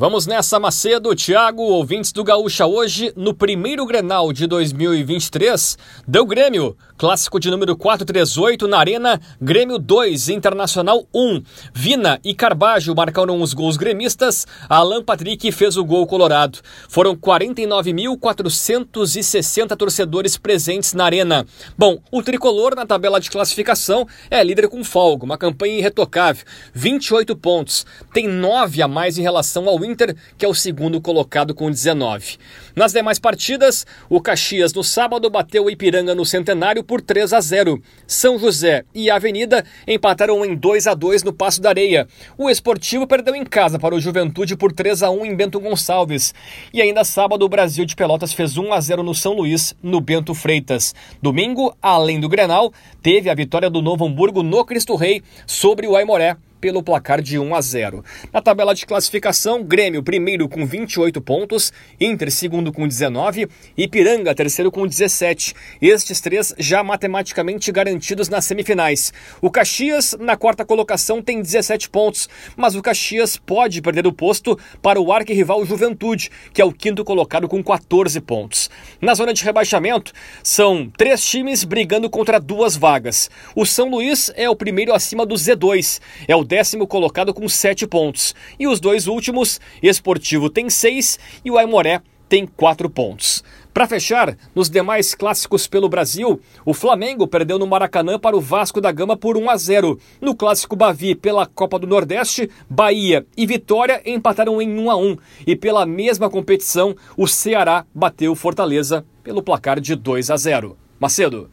Vamos nessa, Macedo, Thiago, ouvintes do Gaúcha hoje, no primeiro Grenal de 2023, deu Grêmio, clássico de número 438 na Arena, Grêmio 2, Internacional 1. Vina e Carbajo marcaram os gols gremistas, Alan Patrick fez o gol colorado. Foram 49.460 torcedores presentes na Arena. Bom, o tricolor na tabela de classificação é líder com folga, uma campanha irretocável, 28 pontos, tem 9 a mais em relação ao Inter, que é o segundo colocado com 19. Nas demais partidas, o Caxias no sábado bateu o Ipiranga no Centenário por 3 a 0. São José e Avenida empataram em 2 a 2 no Passo da Areia. O Esportivo perdeu em casa para o Juventude por 3 a 1 em Bento Gonçalves. E ainda sábado, o Brasil de Pelotas fez 1 a 0 no São Luís, no Bento Freitas. Domingo, além do Grenal, teve a vitória do Novo Hamburgo no Cristo Rei sobre o Aimoré pelo placar de 1 a 0. Na tabela de classificação, Grêmio primeiro com 28 pontos, Inter segundo com 19 e Piranga terceiro com 17. Estes três já matematicamente garantidos nas semifinais. O Caxias na quarta colocação tem 17 pontos, mas o Caxias pode perder o posto para o arquirrival Juventude, que é o quinto colocado com 14 pontos. Na zona de rebaixamento, são três times brigando contra duas vagas. O São Luís é o primeiro acima do Z2, é o décimo colocado com sete pontos. E os dois últimos, Esportivo tem seis e o Aimoré tem quatro pontos. Para fechar, nos demais clássicos pelo Brasil, o Flamengo perdeu no Maracanã para o Vasco da Gama por 1 a 0. No clássico Bavi pela Copa do Nordeste, Bahia e Vitória empataram em 1 a 1 e pela mesma competição, o Ceará bateu Fortaleza pelo placar de 2 a 0. Macedo